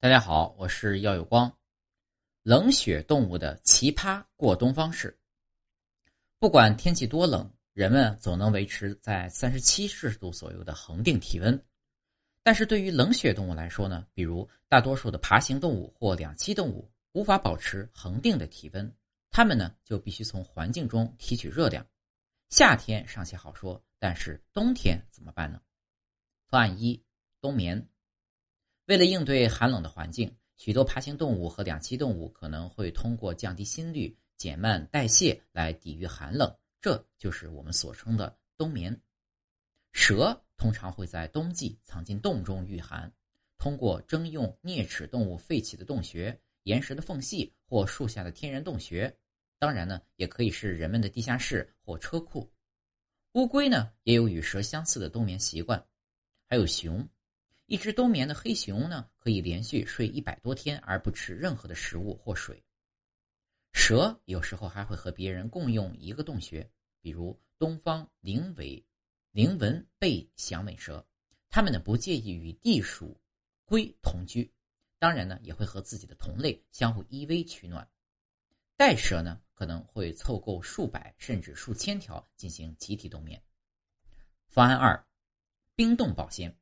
大家好，我是耀有光。冷血动物的奇葩过冬方式。不管天气多冷，人们总能维持在三十七摄氏度左右的恒定体温。但是对于冷血动物来说呢，比如大多数的爬行动物或两栖动物，无法保持恒定的体温，它们呢就必须从环境中提取热量。夏天尚且好说，但是冬天怎么办呢？方案一：冬眠。为了应对寒冷的环境，许多爬行动物和两栖动物可能会通过降低心率、减慢代谢来抵御寒冷，这就是我们所称的冬眠。蛇通常会在冬季藏进洞中御寒，通过征用啮齿动物废弃的洞穴、岩石的缝隙或树下的天然洞穴，当然呢，也可以是人们的地下室或车库。乌龟呢，也有与蛇相似的冬眠习惯，还有熊。一只冬眠的黑熊呢，可以连续睡一百多天而不吃任何的食物或水。蛇有时候还会和别人共用一个洞穴，比如东方灵尾灵纹背响尾蛇，它们呢不介意与地鼠龟同居，当然呢也会和自己的同类相互依偎取暖。袋蛇呢可能会凑够数百甚至数千条进行集体冬眠。方案二，冰冻保鲜。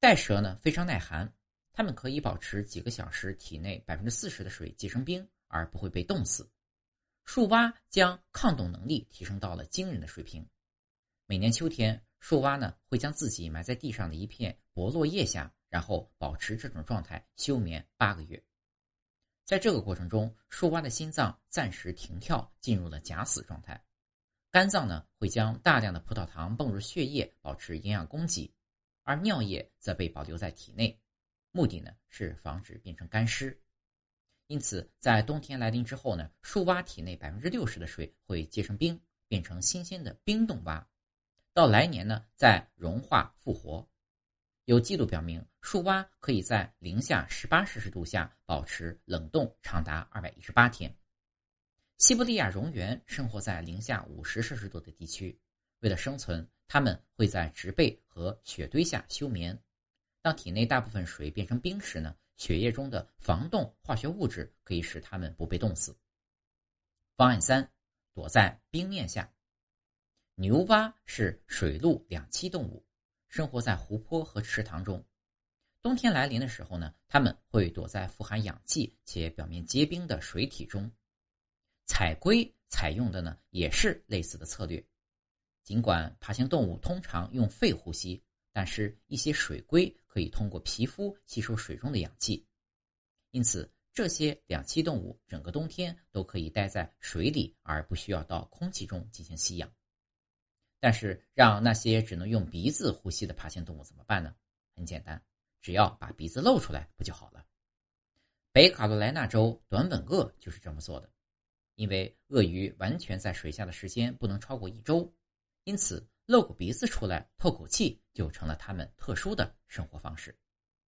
袋蛇呢非常耐寒，它们可以保持几个小时体内百分之四十的水结成冰而不会被冻死。树蛙将抗冻能力提升到了惊人的水平。每年秋天，树蛙呢会将自己埋在地上的一片薄落叶下，然后保持这种状态休眠八个月。在这个过程中，树蛙的心脏暂时停跳，进入了假死状态。肝脏呢会将大量的葡萄糖泵入血液，保持营养供给。而尿液则被保留在体内，目的呢是防止变成干尸。因此，在冬天来临之后呢，树蛙体内百分之六十的水会结成冰，变成新鲜的冰冻蛙。到来年呢，再融化复活。有记录表明，树蛙可以在零下十八摄氏度下保持冷冻长达二百一十八天。西伯利亚蝾螈生活在零下五十摄氏度的地区，为了生存。它们会在植被和雪堆下休眠。当体内大部分水变成冰时呢，血液中的防冻化学物质可以使它们不被冻死。方案三，躲在冰面下。牛蛙是水陆两栖动物，生活在湖泊和池塘中。冬天来临的时候呢，它们会躲在富含氧气且表面结冰的水体中。彩龟采用的呢，也是类似的策略。尽管爬行动物通常用肺呼吸，但是一些水龟可以通过皮肤吸收水中的氧气，因此这些两栖动物整个冬天都可以待在水里，而不需要到空气中进行吸氧。但是，让那些只能用鼻子呼吸的爬行动物怎么办呢？很简单，只要把鼻子露出来不就好了？北卡罗来纳州短吻鳄就是这么做的，因为鳄鱼完全在水下的时间不能超过一周。因此，露个鼻子出来透口气就成了他们特殊的生活方式。